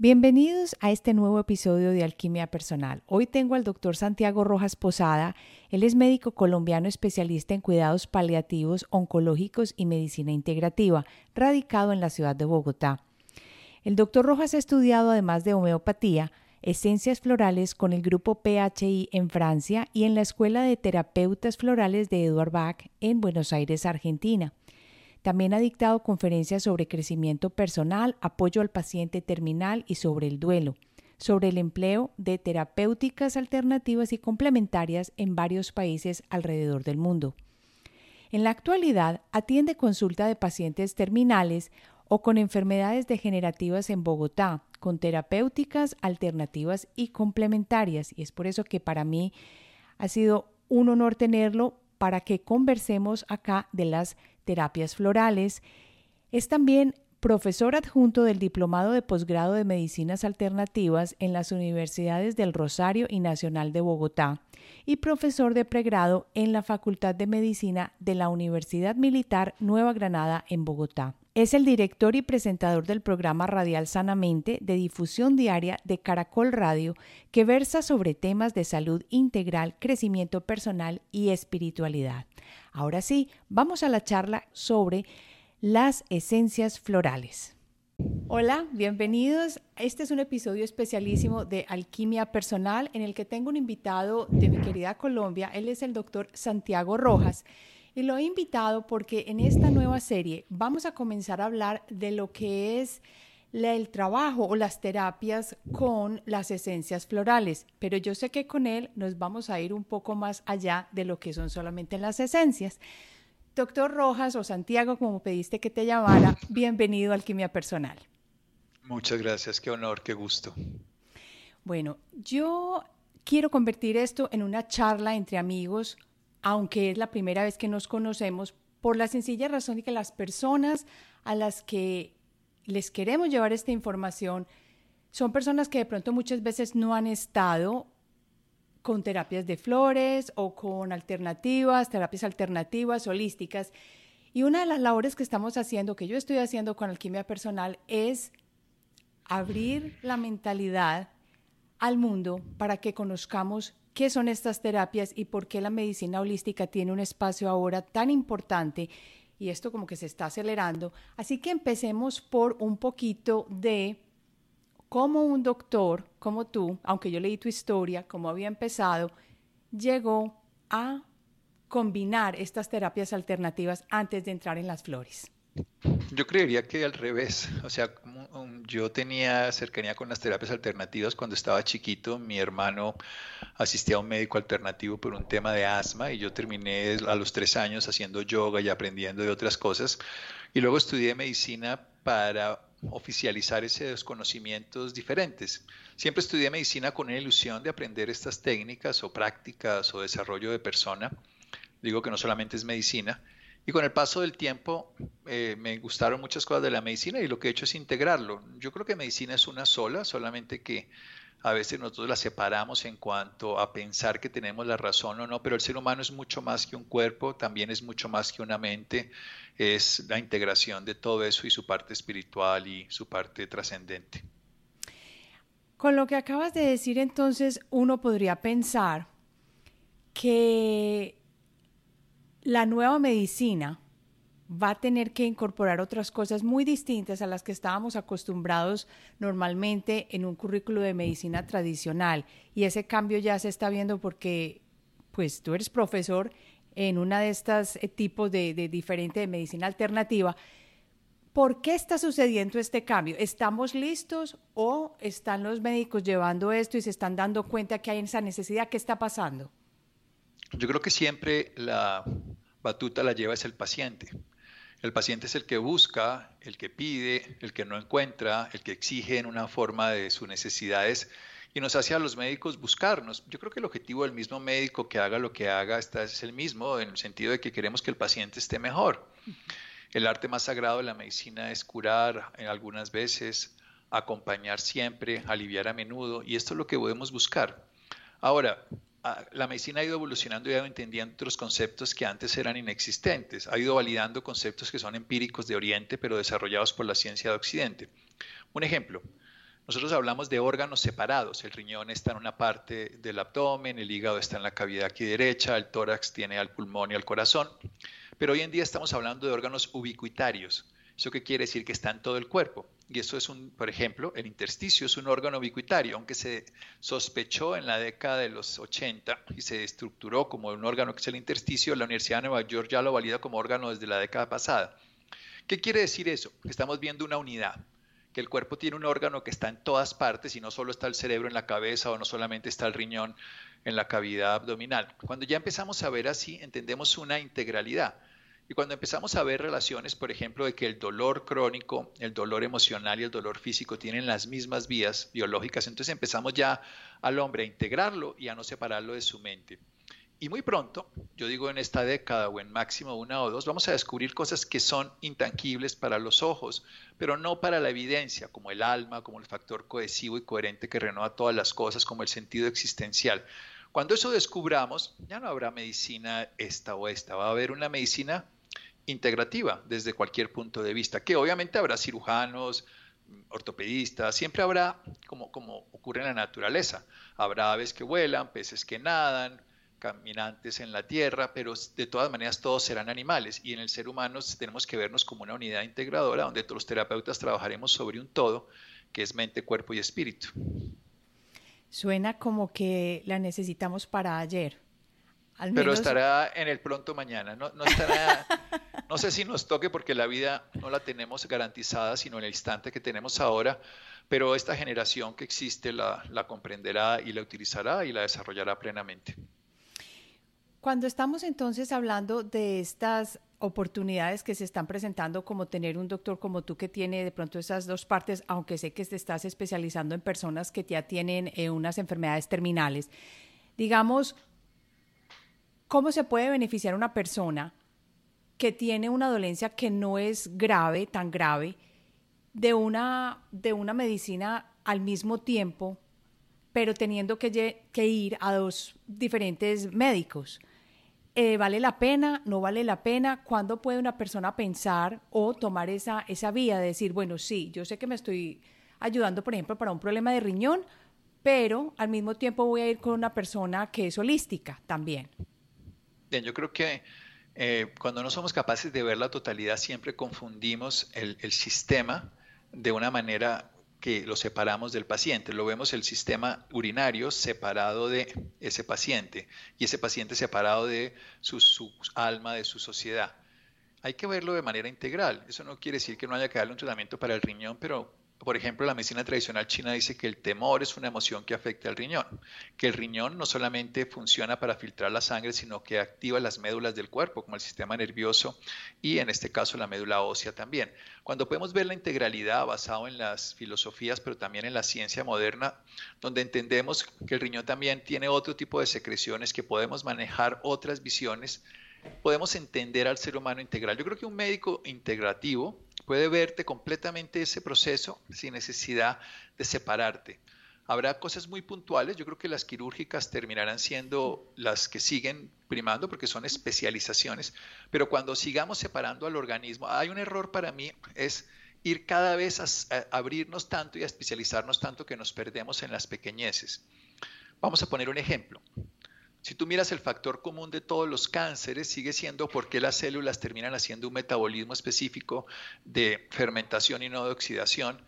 Bienvenidos a este nuevo episodio de Alquimia Personal. Hoy tengo al doctor Santiago Rojas Posada. Él es médico colombiano especialista en cuidados paliativos, oncológicos y medicina integrativa, radicado en la ciudad de Bogotá. El doctor Rojas ha estudiado, además de homeopatía, esencias florales con el grupo PHI en Francia y en la Escuela de Terapeutas Florales de Edward Bach en Buenos Aires, Argentina. También ha dictado conferencias sobre crecimiento personal, apoyo al paciente terminal y sobre el duelo, sobre el empleo de terapéuticas alternativas y complementarias en varios países alrededor del mundo. En la actualidad atiende consulta de pacientes terminales o con enfermedades degenerativas en Bogotá, con terapéuticas alternativas y complementarias. Y es por eso que para mí ha sido un honor tenerlo para que conversemos acá de las terapias florales. Es también profesor adjunto del Diplomado de Posgrado de Medicinas Alternativas en las Universidades del Rosario y Nacional de Bogotá y profesor de pregrado en la Facultad de Medicina de la Universidad Militar Nueva Granada en Bogotá. Es el director y presentador del programa radial Sanamente de difusión diaria de Caracol Radio, que versa sobre temas de salud integral, crecimiento personal y espiritualidad. Ahora sí, vamos a la charla sobre las esencias florales. Hola, bienvenidos. Este es un episodio especialísimo de Alquimia Personal en el que tengo un invitado de mi querida Colombia. Él es el doctor Santiago Rojas. Y lo he invitado porque en esta nueva serie vamos a comenzar a hablar de lo que es el trabajo o las terapias con las esencias florales, pero yo sé que con él nos vamos a ir un poco más allá de lo que son solamente las esencias. Doctor Rojas o Santiago, como pediste que te llamara, bienvenido a Alquimia Personal. Muchas gracias, qué honor, qué gusto. Bueno, yo quiero convertir esto en una charla entre amigos aunque es la primera vez que nos conocemos, por la sencilla razón de que las personas a las que les queremos llevar esta información son personas que de pronto muchas veces no han estado con terapias de flores o con alternativas, terapias alternativas, holísticas. Y una de las labores que estamos haciendo, que yo estoy haciendo con alquimia personal, es abrir la mentalidad al mundo para que conozcamos qué son estas terapias y por qué la medicina holística tiene un espacio ahora tan importante y esto como que se está acelerando. Así que empecemos por un poquito de cómo un doctor como tú, aunque yo leí tu historia, cómo había empezado, llegó a combinar estas terapias alternativas antes de entrar en las flores. Yo creería que al revés, o sea, yo tenía cercanía con las terapias alternativas cuando estaba chiquito, mi hermano asistía a un médico alternativo por un tema de asma y yo terminé a los tres años haciendo yoga y aprendiendo de otras cosas y luego estudié medicina para oficializar esos conocimientos diferentes. Siempre estudié medicina con una ilusión de aprender estas técnicas o prácticas o desarrollo de persona. Digo que no solamente es medicina, y con el paso del tiempo eh, me gustaron muchas cosas de la medicina y lo que he hecho es integrarlo. Yo creo que medicina es una sola, solamente que a veces nosotros la separamos en cuanto a pensar que tenemos la razón o no, pero el ser humano es mucho más que un cuerpo, también es mucho más que una mente, es la integración de todo eso y su parte espiritual y su parte trascendente. Con lo que acabas de decir entonces, uno podría pensar que la nueva medicina va a tener que incorporar otras cosas muy distintas a las que estábamos acostumbrados normalmente en un currículo de medicina tradicional. Y ese cambio ya se está viendo porque, pues, tú eres profesor en una de estas eh, tipos de, diferente de medicina alternativa. ¿Por qué está sucediendo este cambio? ¿Estamos listos o están los médicos llevando esto y se están dando cuenta que hay esa necesidad? ¿Qué está pasando? Yo creo que siempre la batuta la lleva es el paciente. El paciente es el que busca, el que pide, el que no encuentra, el que exige en una forma de sus necesidades y nos hace a los médicos buscarnos. Yo creo que el objetivo del mismo médico que haga lo que haga está, es el mismo, en el sentido de que queremos que el paciente esté mejor. El arte más sagrado de la medicina es curar en algunas veces, acompañar siempre, aliviar a menudo, y esto es lo que podemos buscar. Ahora, la medicina ha ido evolucionando y ha ido entendiendo otros conceptos que antes eran inexistentes. Ha ido validando conceptos que son empíricos de Oriente, pero desarrollados por la ciencia de Occidente. Un ejemplo, nosotros hablamos de órganos separados. El riñón está en una parte del abdomen, el hígado está en la cavidad aquí derecha, el tórax tiene al pulmón y al corazón. Pero hoy en día estamos hablando de órganos ubicuitarios. ¿Eso qué quiere decir? Que está en todo el cuerpo. Y eso es un, por ejemplo, el intersticio es un órgano ubicuitario, aunque se sospechó en la década de los 80 y se estructuró como un órgano que es el intersticio, la Universidad de Nueva York ya lo valida como órgano desde la década pasada. ¿Qué quiere decir eso? Estamos viendo una unidad, que el cuerpo tiene un órgano que está en todas partes y no solo está el cerebro en la cabeza o no solamente está el riñón en la cavidad abdominal. Cuando ya empezamos a ver así, entendemos una integralidad. Y cuando empezamos a ver relaciones, por ejemplo, de que el dolor crónico, el dolor emocional y el dolor físico tienen las mismas vías biológicas, entonces empezamos ya al hombre a integrarlo y a no separarlo de su mente. Y muy pronto, yo digo en esta década o en máximo una o dos, vamos a descubrir cosas que son intangibles para los ojos, pero no para la evidencia, como el alma, como el factor cohesivo y coherente que renueva todas las cosas, como el sentido existencial. Cuando eso descubramos, ya no habrá medicina esta o esta, va a haber una medicina integrativa desde cualquier punto de vista, que obviamente habrá cirujanos, ortopedistas, siempre habrá, como, como ocurre en la naturaleza, habrá aves que vuelan, peces que nadan, caminantes en la tierra, pero de todas maneras todos serán animales y en el ser humano tenemos que vernos como una unidad integradora donde todos los terapeutas trabajaremos sobre un todo que es mente, cuerpo y espíritu. Suena como que la necesitamos para ayer. Pero estará en el pronto mañana. No, no, estará, no sé si nos toque porque la vida no la tenemos garantizada, sino en el instante que tenemos ahora. Pero esta generación que existe la, la comprenderá y la utilizará y la desarrollará plenamente. Cuando estamos entonces hablando de estas oportunidades que se están presentando, como tener un doctor como tú que tiene de pronto esas dos partes, aunque sé que te estás especializando en personas que ya tienen eh, unas enfermedades terminales, digamos, ¿Cómo se puede beneficiar una persona que tiene una dolencia que no es grave, tan grave, de una, de una medicina al mismo tiempo, pero teniendo que, ir a dos diferentes médicos? Eh, ¿Vale la pena? ¿No vale la pena? ¿Cuándo puede una persona pensar o tomar esa, esa vía de decir, bueno, sí, yo sé que me estoy ayudando, por ejemplo, para un problema de riñón, pero al mismo tiempo voy a ir con una persona que es holística también? Bien, yo creo que eh, cuando no somos capaces de ver la totalidad, siempre confundimos el, sistema de una manera que lo separamos del paciente. Lo vemos el sistema urinario separado de ese paciente y ese paciente separado de su, su alma, de su sociedad. Hay que verlo de manera integral. Eso no quiere decir que no haya que darle un tratamiento para el riñón, pero por ejemplo, la medicina tradicional china dice que el temor es una emoción que afecta al riñón, que el riñón no solamente funciona para filtrar la sangre, sino que activa las médulas del cuerpo, como el sistema nervioso y en este caso la médula ósea también. Cuando podemos ver la integralidad basado en las filosofías, pero también en la ciencia moderna, donde entendemos que el riñón también tiene otro tipo de secreciones, que podemos manejar otras visiones, podemos entender al ser humano integral. Yo creo que un médico integrativo, puede verte completamente ese proceso sin necesidad de separarte. Habrá cosas muy puntuales, yo creo que las quirúrgicas terminarán siendo las que siguen primando porque son especializaciones, pero cuando sigamos separando al organismo, hay un error para mí, es ir cada vez a, abrirnos tanto y a especializarnos tanto que nos perdemos en las pequeñeces. Vamos a poner un ejemplo. Si tú miras el factor común de todos los cánceres, sigue siendo por qué las células terminan haciendo un metabolismo específico de fermentación y no de oxidación.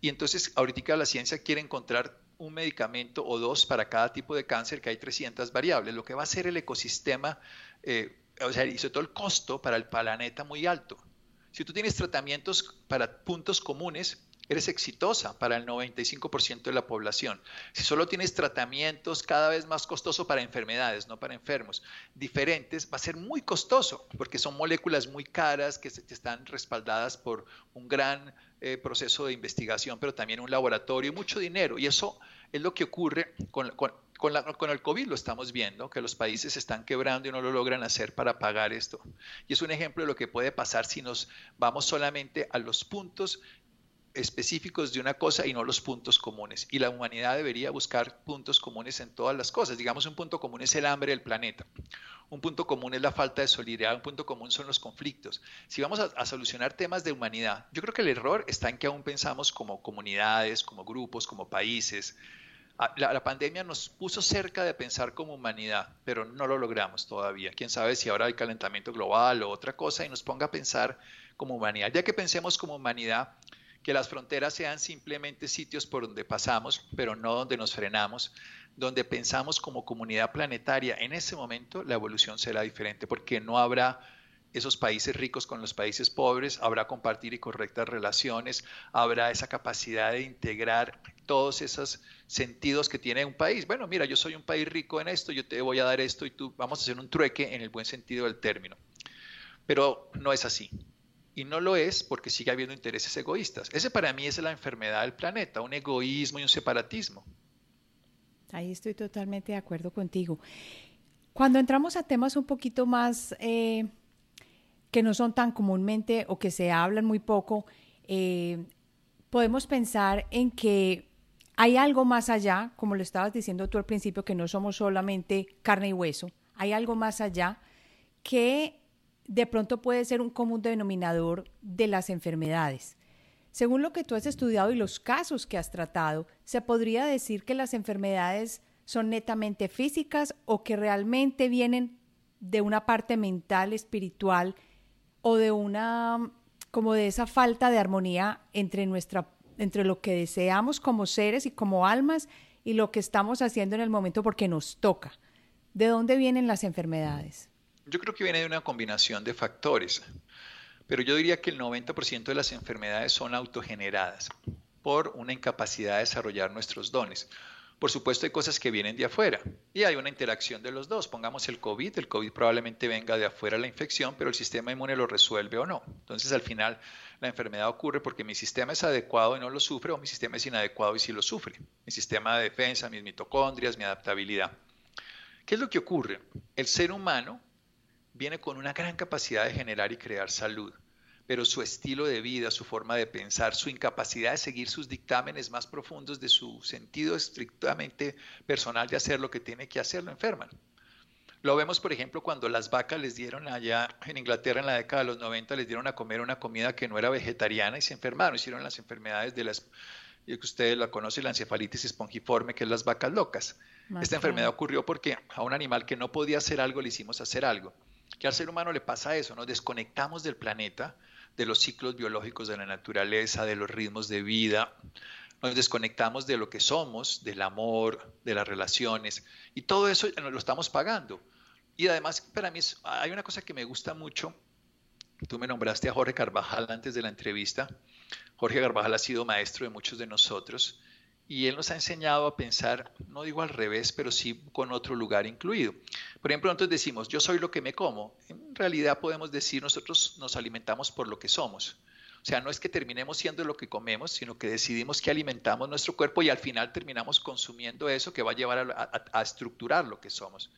Y entonces ahorita la ciencia quiere encontrar un medicamento o dos para cada tipo de cáncer, que hay 300 variables, lo que va a hacer el ecosistema, eh, o sea, y sobre todo el costo para el planeta muy alto. Si tú tienes tratamientos para puntos comunes, eres exitosa para el 95% de la población. Si solo tienes tratamientos cada vez más costosos para enfermedades, no para enfermos, diferentes, va a ser muy costoso porque son moléculas muy caras que están respaldadas por un gran eh, proceso de investigación, pero también un laboratorio y mucho dinero. Y eso es lo que ocurre con, con, con, el COVID, lo estamos viendo, que los países están quebrando y no lo logran hacer para pagar esto. Y es un ejemplo de lo que puede pasar si nos vamos solamente a los puntos específicos de una cosa y no los puntos comunes. Y la humanidad debería buscar puntos comunes en todas las cosas. Digamos, un punto común es el hambre del planeta. Un punto común es la falta de solidaridad. Un punto común son los conflictos. Si vamos a, a solucionar temas de humanidad, yo creo que el error está en que aún pensamos como comunidades, como grupos, como países. Ah, la, pandemia nos puso cerca de pensar como humanidad, pero no lo logramos todavía. Quién sabe si ahora hay calentamiento global o otra cosa y nos ponga a pensar como humanidad. Ya que pensemos como humanidad, que las fronteras sean simplemente sitios por donde pasamos, pero no donde nos frenamos, donde pensamos como comunidad planetaria. En ese momento la evolución será diferente porque no habrá esos países ricos con los países pobres, habrá compartir y correctas relaciones, habrá esa capacidad de integrar todos esos sentidos que tiene un país. Bueno, mira, yo soy un país rico en esto, yo te voy a dar esto y tú vamos a hacer un trueque en el buen sentido del término. Pero no es así. Y no lo es porque sigue habiendo intereses egoístas. Ese para mí es la enfermedad del planeta, un egoísmo y un separatismo. Ahí estoy totalmente de acuerdo contigo. Cuando entramos a temas un poquito más eh, que no son tan comúnmente o que se hablan muy poco, eh, podemos pensar en que hay algo más allá, como lo estabas diciendo tú al principio, que no somos solamente carne y hueso, hay algo más allá que de pronto puede ser un común denominador de las enfermedades. Según lo que tú has estudiado y los casos que has tratado, ¿se podría decir que las enfermedades son netamente físicas o que realmente vienen de una parte mental, espiritual o de una como de esa falta de armonía entre nuestra entre lo que deseamos como seres y como almas y lo que estamos haciendo en el momento porque nos toca. ¿De dónde vienen las enfermedades? Yo creo que viene de una combinación de factores, pero yo diría que el 90% de las enfermedades son autogeneradas por una incapacidad de desarrollar nuestros dones. Por supuesto, hay cosas que vienen de afuera y hay una interacción de los dos. Pongamos el COVID, el COVID probablemente venga de afuera la infección, pero el sistema inmune lo resuelve o no. Entonces, al final, la enfermedad ocurre porque mi sistema es adecuado y no lo sufre o mi sistema es inadecuado y sí lo sufre. Mi sistema de defensa, mis mitocondrias, mi adaptabilidad. ¿Qué es lo que ocurre? El ser humano viene con una gran capacidad de generar y crear salud pero su estilo de vida, su forma de pensar, su incapacidad de seguir sus dictámenes más profundos de su sentido estrictamente personal de hacer lo que tiene que hacer, lo enferman. Lo vemos, por ejemplo, cuando las vacas les dieron allá en Inglaterra en la década de los 90, les dieron a comer una comida que no era vegetariana y se enfermaron, hicieron las enfermedades de las, que ustedes la conocen, la encefalitis espongiforme, que es las vacas locas. Esta enfermedad ocurrió porque a un animal que no podía hacer algo le hicimos hacer algo. Que al ser humano le pasa eso, nos desconectamos del planeta, de los ciclos biológicos de la naturaleza, de los ritmos de vida. Nos desconectamos de lo que somos, del amor, de las relaciones, y todo eso lo estamos pagando. Y además, para mí hay una cosa que me gusta mucho. Tú me nombraste a Jorge Carvajal antes de la entrevista. Jorge Carvajal ha sido maestro de muchos de nosotros y él nos ha enseñado a pensar, no digo al revés, pero sí con otro lugar incluido. Por ejemplo, nosotros decimos, yo soy lo que me como. En realidad podemos decir, nosotros nos alimentamos por lo que somos. O sea, no es que terminemos siendo lo que comemos, sino que decidimos que alimentamos nuestro cuerpo y al final terminamos consumiendo eso que va a llevar a, a estructurar lo que somos.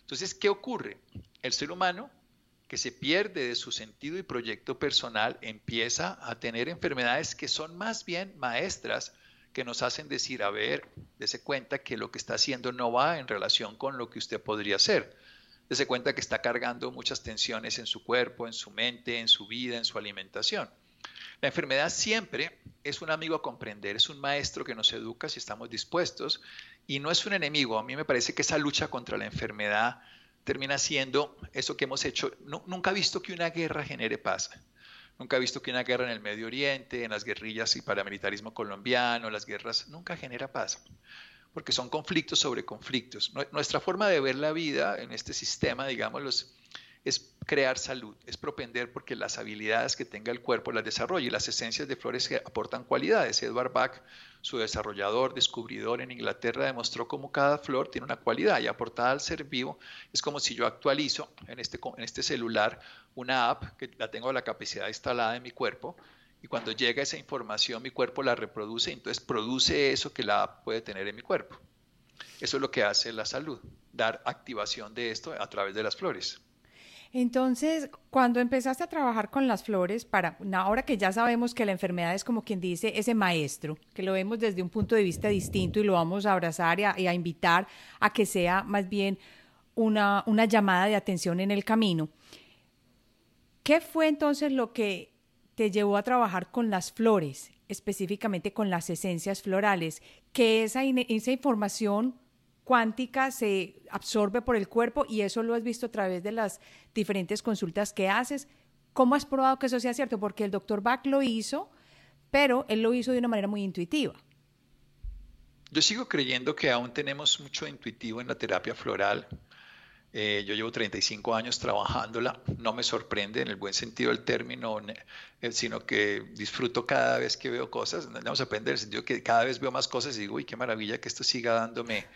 Entonces, ¿qué ocurre? El ser humano que se pierde de su sentido y proyecto personal empieza a tener enfermedades que son más bien maestras que nos hacen decir, a ver, dese cuenta que lo que está haciendo no va en relación con lo que usted podría hacer. Dese cuenta que está cargando muchas tensiones en su cuerpo, en su mente, en su vida, en su alimentación. La enfermedad siempre es un amigo a comprender, es un maestro que nos educa si estamos dispuestos y no es un enemigo. A mí me parece que esa lucha contra la enfermedad termina siendo eso que hemos hecho. nunca he visto que una guerra genere paz. Nunca he visto que una guerra en el Medio Oriente, en las guerrillas y paramilitarismo colombiano, las guerras, nunca genera paz, porque son conflictos sobre conflictos. Nuestra forma de ver la vida en este sistema, digamos, es crear salud, es propender porque las habilidades que tenga el cuerpo las desarrolle las esencias de flores que aportan cualidades. Edward Bach, su desarrollador, descubridor en Inglaterra, demostró cómo cada flor tiene una cualidad y aportada al ser vivo es como si yo actualizo en este, en este celular una app que la tengo la capacidad instalada en mi cuerpo y cuando llega esa información mi cuerpo la reproduce entonces produce eso que la app puede tener en mi cuerpo. Eso es lo que hace la salud, dar activación de esto a través de las flores. Entonces, cuando empezaste a trabajar con las flores, para ahora que ya sabemos que la enfermedad es como quien dice ese maestro, que lo vemos desde un punto de vista distinto y lo vamos a abrazar y a, invitar a que sea más bien una, una llamada de atención en el camino. ¿Qué fue entonces lo que te llevó a trabajar con las flores, específicamente con las esencias florales? Que esa, esa información cuántica se absorbe por el cuerpo y eso lo has visto a través de las diferentes consultas que haces. ¿Cómo has probado que eso sea cierto? Porque el doctor Bach lo hizo, pero él lo hizo de una manera muy intuitiva. Yo sigo creyendo que aún tenemos mucho intuitivo en la terapia floral. Eh, yo llevo 35 años trabajándola, no me sorprende en el buen sentido del término, eh, sino que disfruto cada vez que veo cosas, no me sorprende en el sentido que cada vez veo más cosas y digo, uy, qué maravilla que esto siga dándome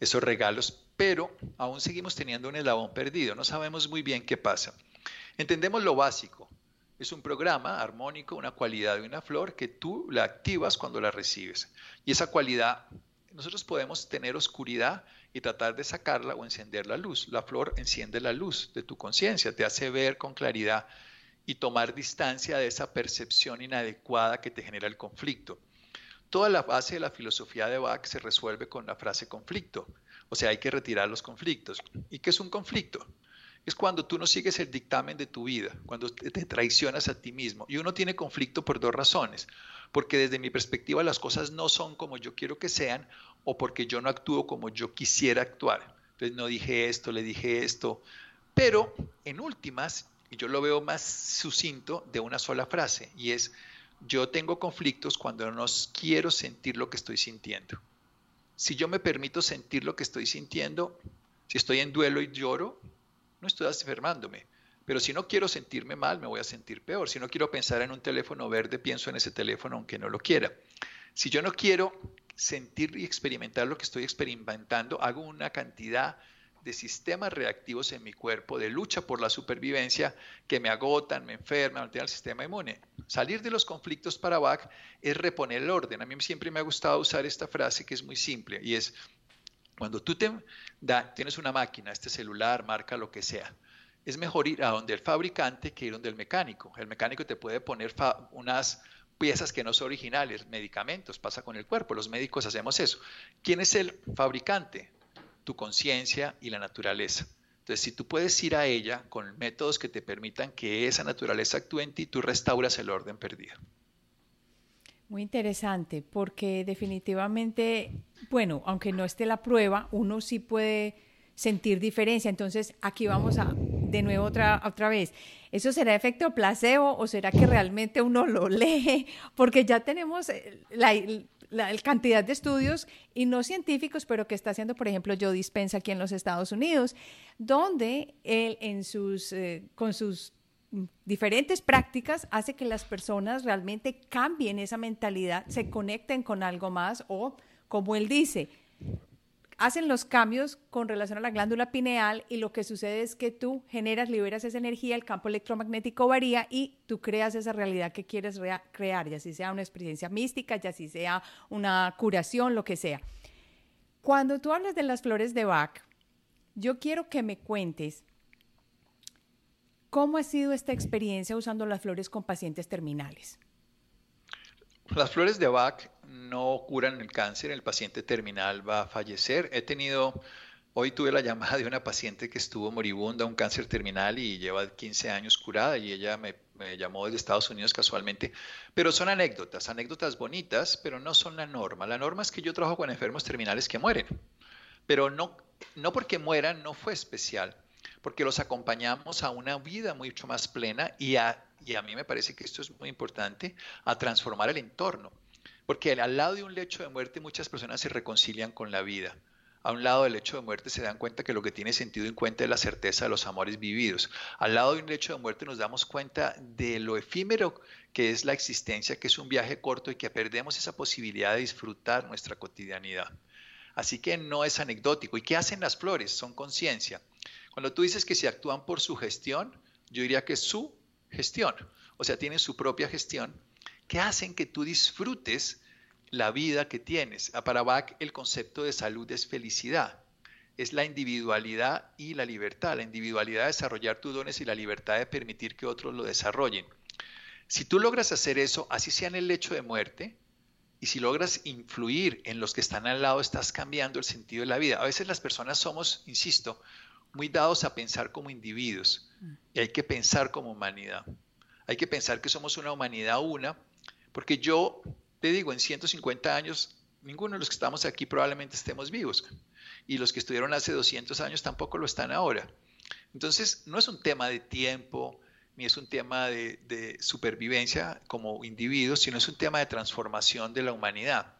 esos regalos, pero aún seguimos teniendo un eslabón perdido, no sabemos muy bien qué pasa. Entendemos lo básico, es un programa armónico, una cualidad de una flor que tú la activas cuando la recibes. Y esa cualidad, nosotros podemos tener oscuridad y tratar de sacarla o encender la luz. La flor enciende la luz de tu conciencia, te hace ver con claridad y tomar distancia de esa percepción inadecuada que te genera el conflicto. Toda la base de la filosofía de Bach se resuelve con la frase conflicto. O sea, hay que retirar los conflictos. ¿Y qué es un conflicto? Es cuando tú no sigues el dictamen de tu vida, cuando te traicionas a ti mismo. Y uno tiene conflicto por dos razones. Porque desde mi perspectiva las cosas no son como yo quiero que sean o porque yo no actúo como yo quisiera actuar. Entonces no dije esto, le dije esto. Pero en últimas, yo lo veo más sucinto de una sola frase, y es yo tengo conflictos cuando no quiero sentir lo que estoy sintiendo. Si yo me permito sentir lo que estoy sintiendo, si estoy en duelo y lloro, no estoy enfermándome. Pero si no quiero sentirme mal, me voy a sentir peor. Si no quiero pensar en un teléfono verde, pienso en ese teléfono aunque no lo quiera. Si yo no quiero sentir y experimentar lo que estoy experimentando, hago una cantidad sistemas reactivos en mi cuerpo de lucha por la supervivencia que me agotan, me enferman, alteran el sistema inmune. Salir de los conflictos para Bach es reponer el orden. A mí siempre me ha gustado usar esta frase que es muy simple y es cuando tú te da, tienes una máquina, este celular, marca lo que sea, es mejor ir a donde el fabricante que ir donde el mecánico. El mecánico te puede poner unas piezas que no son originales, medicamentos, pasa con el cuerpo, los médicos hacemos eso. ¿Quién es el fabricante? Tu conciencia y la naturaleza. Entonces, si tú puedes ir a ella con métodos que te permitan que esa naturaleza actúe en ti, tú restauras el orden perdido. Muy interesante, porque definitivamente, bueno, aunque no esté la prueba, uno sí puede sentir diferencia. Entonces, aquí vamos a, de nuevo otra, otra vez. ¿Eso será efecto placebo o será que realmente uno lo lee? Porque ya tenemos eh, la, la, cantidad de estudios y no científicos, pero que está haciendo, por ejemplo, Joe Dispensa aquí en los Estados Unidos, donde él en sus, eh, con sus diferentes prácticas hace que las personas realmente cambien esa mentalidad, se conecten con algo más o, como él dice, hacen los cambios con relación a la glándula pineal y lo que sucede es que tú generas, liberas esa energía, el campo electromagnético varía y tú creas esa realidad que quieres crear, ya si sea una experiencia mística, ya si sea una curación, lo que sea. Cuando tú hablas de las flores de Bach, yo quiero que me cuentes cómo ha sido esta experiencia usando las flores con pacientes terminales. Las flores de Bach no curan el cáncer, el paciente terminal va a fallecer. He tenido, hoy tuve la llamada de una paciente que estuvo moribunda, un cáncer terminal y lleva 15 años curada y ella me, llamó desde Estados Unidos casualmente. Pero son anécdotas, anécdotas bonitas, pero no son la norma. La norma es que yo trabajo con enfermos terminales que mueren, pero no, no porque mueran, no fue especial, porque los acompañamos a una vida mucho más plena y a y a mí me parece que esto es muy importante, a transformar el entorno. Porque al lado de un lecho de muerte muchas personas se reconcilian con la vida. A un lado del lecho de muerte se dan cuenta que lo que tiene sentido en cuenta es la certeza de los amores vividos. Al lado de un lecho de muerte nos damos cuenta de lo efímero que es la existencia, que es un viaje corto y que perdemos esa posibilidad de disfrutar nuestra cotidianidad. Así que no es anecdótico. ¿Y qué hacen las flores? Son conciencia. Cuando tú dices que se actúan por su gestión, yo diría que es su gestión, o sea, tienen su propia gestión, que hacen que tú disfrutes la vida que tienes. Para Bach el concepto de salud es felicidad. es la individualidad y la libertad. La individualidad de desarrollar tus dones y la libertad de permitir que otros lo desarrollen. Si tú logras hacer eso, así sea en el lecho de muerte, y si logras influir en los que están al lado, estás cambiando el sentido de la vida. A veces las personas somos, insisto, muy dados a pensar como individuos y hay que pensar como humanidad. Hay que pensar que somos una humanidad una, porque yo te digo, en 150 años, ninguno de los que estamos aquí probablemente estemos vivos y los que estuvieron hace 200 años tampoco lo están ahora. Entonces, no es un tema de tiempo, ni es un tema de, supervivencia como individuos, sino es un tema de transformación de la humanidad.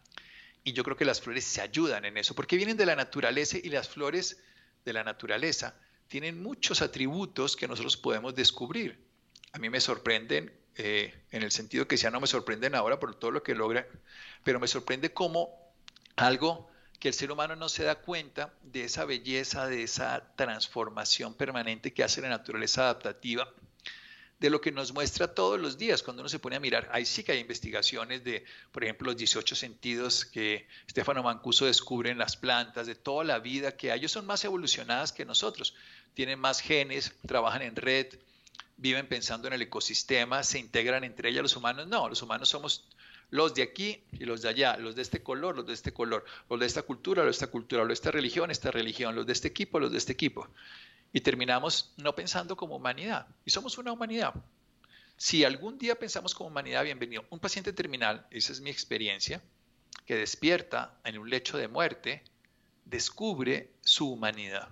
Y yo creo que las flores se ayudan en eso, porque vienen de la naturaleza y las flores de la naturaleza tienen muchos atributos que nosotros podemos descubrir. A mí me sorprenden, eh, en el sentido que ya no me sorprenden ahora por todo lo que logran, pero me sorprende cómo algo que el ser humano no se da cuenta de esa belleza, de esa transformación permanente que hace la naturaleza adaptativa, de lo que nos muestra todos los días cuando uno se pone a mirar. Ahí sí que hay investigaciones de, por ejemplo, los 18 sentidos que Stefano Mancuso descubre en las plantas, de toda la vida que hay. Ellos son más evolucionadas que nosotros, tienen más genes, trabajan en red, viven pensando en el ecosistema, se integran entre ellas los humanos. No, los humanos somos los de aquí y los de allá, los de este color, los de este color, los de esta cultura, los de esta cultura, los de esta religión, esta religión, los de este equipo, los de este equipo. Y terminamos no pensando como humanidad. Y somos una humanidad. Si algún día pensamos como humanidad, bienvenido. Un paciente terminal, esa es mi experiencia, que despierta en un lecho de muerte, descubre su humanidad.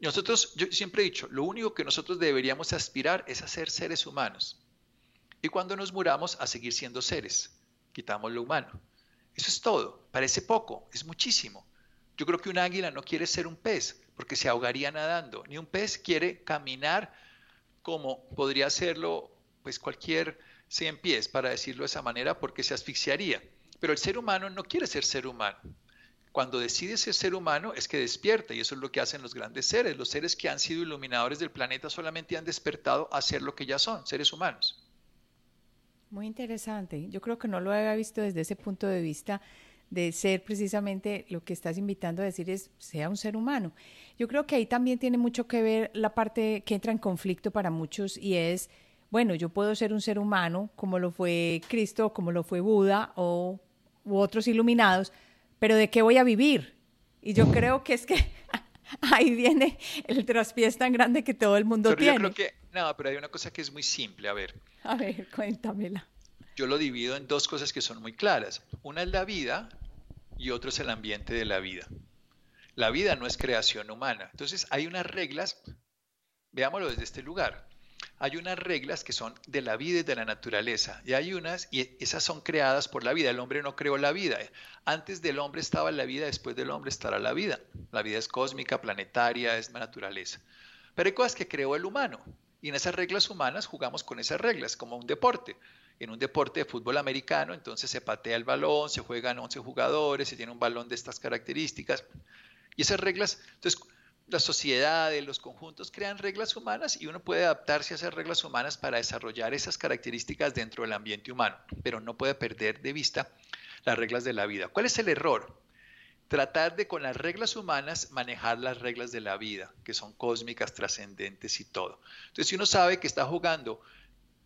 Nosotros, yo siempre he dicho, lo único que nosotros deberíamos aspirar es a ser seres humanos y cuando nos muramos a seguir siendo seres. Quitamos lo humano. Eso es todo. Parece poco, es muchísimo. Yo creo que un águila no quiere ser un pez porque se ahogaría nadando, ni un pez quiere caminar como podría hacerlo pues cualquier 100 pies, para decirlo de esa manera, porque se asfixiaría. Pero el ser humano no quiere ser ser humano. Cuando decide ser ser humano es que despierta y eso es lo que hacen los grandes seres. Los seres que han sido iluminadores del planeta solamente han despertado a ser lo que ya son, seres humanos. Muy interesante. Yo creo que no lo había visto desde ese punto de vista de ser precisamente lo que estás invitando a decir es sea un ser humano. Yo creo que ahí también tiene mucho que ver la parte que entra en conflicto para muchos y es, bueno, yo puedo ser un ser humano como lo fue Cristo, como lo fue Buda o u otros iluminados, pero ¿de qué voy a vivir? Y yo creo que es que ahí viene el traspiés tan grande que todo el mundo tiene. Yo creo que, no, pero hay una cosa que es muy simple, a ver. A ver, cuéntamela. Yo lo divido en dos cosas que son muy claras. Una es la vida y otro es el ambiente de la vida. La vida no es creación humana. Entonces hay unas reglas, veámoslo desde este lugar. Hay unas reglas que son de la vida y de la naturaleza. Y hay unas, y esas son creadas por la vida. El hombre no creó la vida. Antes del hombre estaba la vida, después del hombre estará la vida. La vida es cósmica, planetaria, es naturaleza. Pero hay cosas que creó el humano. Y en esas reglas humanas jugamos con esas reglas, como un deporte. En un deporte de fútbol americano, entonces se patea el balón, se juegan 11 jugadores, se tiene un balón de estas características. Y esas reglas, entonces las sociedades, los conjuntos crean reglas humanas y uno puede adaptarse a esas reglas humanas para desarrollar esas características dentro del ambiente humano, pero no puede perder de vista las reglas de la vida. ¿Cuál es el error? tratar de con las reglas humanas manejar las reglas de la vida, que son cósmicas, trascendentes y todo. Entonces, si uno sabe que está jugando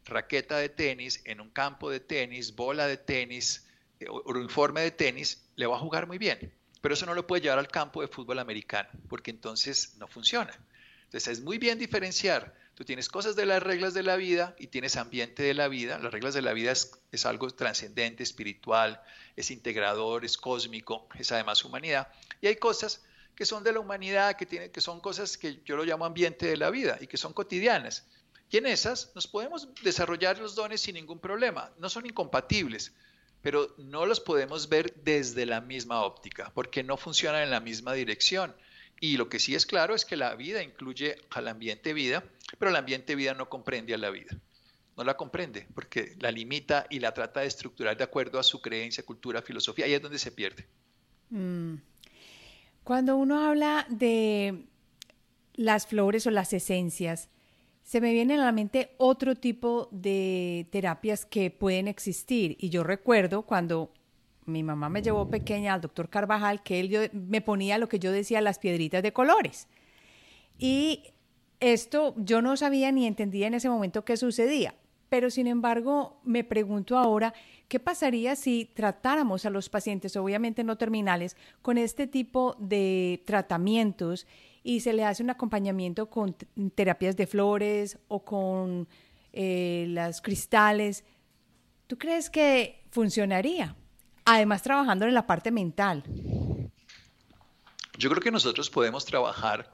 raqueta de tenis en un campo de tenis, bola de tenis, eh, uniforme de tenis, le va a jugar muy bien. Pero eso no lo puede llevar al campo de fútbol americano, porque entonces no funciona. Entonces es muy bien diferenciar. Tú tienes cosas de las reglas de la vida y tienes ambiente de la vida. Las reglas de la vida es, es algo trascendente, espiritual, es integrador, es cósmico, es además humanidad. Y hay cosas que son de la humanidad, que, tiene, que son cosas que yo lo llamo ambiente de la vida y que son cotidianas. Y en esas nos podemos desarrollar los dones sin ningún problema. No son incompatibles, pero no los podemos ver desde la misma óptica, porque no funcionan en la misma dirección. Y lo que sí es claro es que la vida incluye al ambiente vida, pero el ambiente vida no comprende a la vida no la comprende porque la limita y la trata de estructurar de acuerdo a su creencia, cultura, filosofía, ahí es donde se pierde. Mm. Cuando uno habla de las flores o las esencias, se me viene a la mente otro tipo de terapias que pueden existir. Y yo recuerdo cuando mi mamá me llevó pequeña al doctor Carvajal, que él me ponía lo que yo decía, las piedritas de colores. Y esto yo no sabía ni entendía en ese momento qué sucedía. Pero sin embargo, me pregunto ahora, ¿qué pasaría si tratáramos a los pacientes, obviamente no terminales, con este tipo de tratamientos y se le hace un acompañamiento con terapias de flores o con eh, cristales? ¿Tú crees que funcionaría? Además, trabajando en la parte mental. Yo creo que nosotros podemos trabajar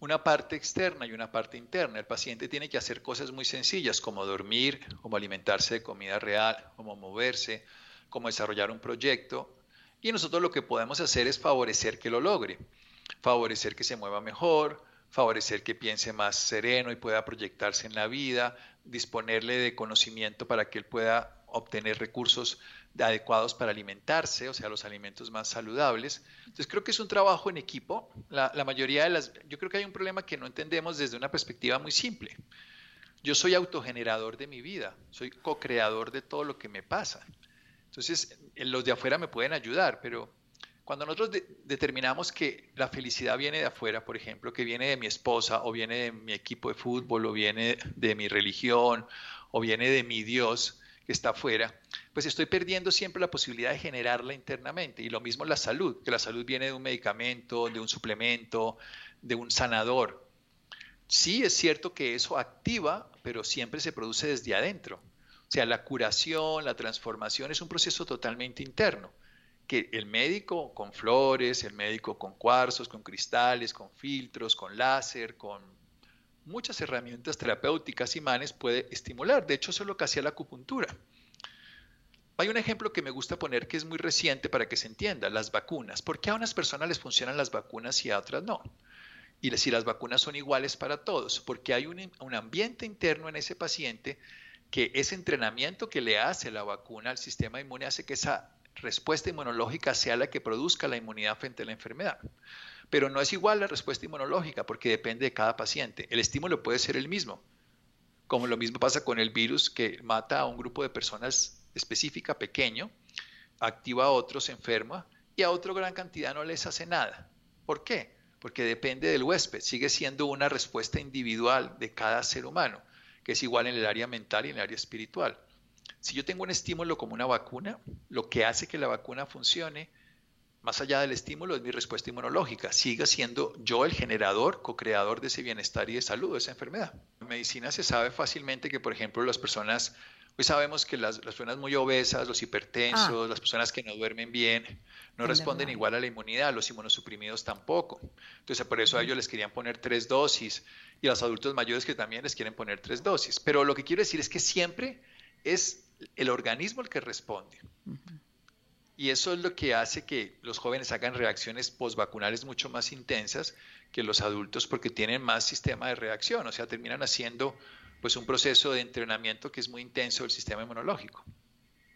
una parte externa y una parte interna. El paciente tiene que hacer cosas muy sencillas como dormir, como alimentarse de comida real, como moverse, como desarrollar un proyecto. Y nosotros lo que podemos hacer es favorecer que lo logre, favorecer que se mueva mejor, favorecer que piense más sereno y pueda proyectarse en la vida, disponerle de conocimiento para que él pueda obtener recursos adecuados para alimentarse, o sea, los alimentos más saludables. Entonces creo que es un trabajo en equipo. La, mayoría de las, yo creo que hay un problema que no entendemos desde una perspectiva muy simple. Yo soy autogenerador de mi vida, soy co-creador de todo lo que me pasa. Entonces, los de afuera me pueden ayudar, pero cuando nosotros determinamos que la felicidad viene de afuera, por ejemplo, que viene de mi esposa, o viene de mi equipo de fútbol, o viene de mi religión, o viene de mi Dios, que está afuera, pues estoy perdiendo siempre la posibilidad de generarla internamente. Y lo mismo la salud, que la salud viene de un medicamento, de un suplemento, de un sanador. Sí es cierto que eso activa, pero siempre se produce desde adentro. O sea, la curación, la transformación es un proceso totalmente interno, que el médico con flores, el médico con cuarzos, con cristales, con filtros, con láser, con muchas herramientas terapéuticas y manes puede estimular. De hecho, eso es lo hacía la acupuntura. Hay un ejemplo que me gusta poner que es muy reciente para que se entienda, las vacunas. ¿Por qué a unas personas les funcionan las vacunas y a otras no? Y si las vacunas son iguales para todos, porque hay un, un ambiente interno en ese paciente que ese entrenamiento que le hace la vacuna al sistema inmune hace que esa respuesta inmunológica sea la que produzca la inmunidad frente a la enfermedad. Pero no es igual la respuesta inmunológica porque depende de cada paciente. El estímulo puede ser el mismo, como lo mismo pasa con el virus que mata a un grupo de personas específica, pequeño, activa a otros, enferma, y a otra gran cantidad no les hace nada. ¿Por qué? Porque depende del huésped, sigue siendo una respuesta individual de cada ser humano, que es igual en el área mental y en el área espiritual. Si yo tengo un estímulo como una vacuna, lo que hace que la vacuna funcione más allá del estímulo es mi respuesta inmunológica. Siga siendo yo el generador, co-creador de ese bienestar y de salud, de esa enfermedad. En medicina se sabe fácilmente que, por ejemplo, las personas, hoy sabemos que las, personas muy obesas, los hipertensos, ah. las personas que no duermen bien, no responden igual a la inmunidad, los inmunosuprimidos tampoco. Entonces, por eso a ellos les querían poner tres dosis y a los adultos mayores que también les quieren poner tres dosis. Pero lo que quiero decir es que siempre es el organismo el que responde. Y eso es lo que hace que los jóvenes hagan reacciones postvacunales mucho más intensas que los adultos porque tienen más sistema de reacción, o sea, terminan haciendo pues un proceso de entrenamiento que es muy intenso del sistema inmunológico.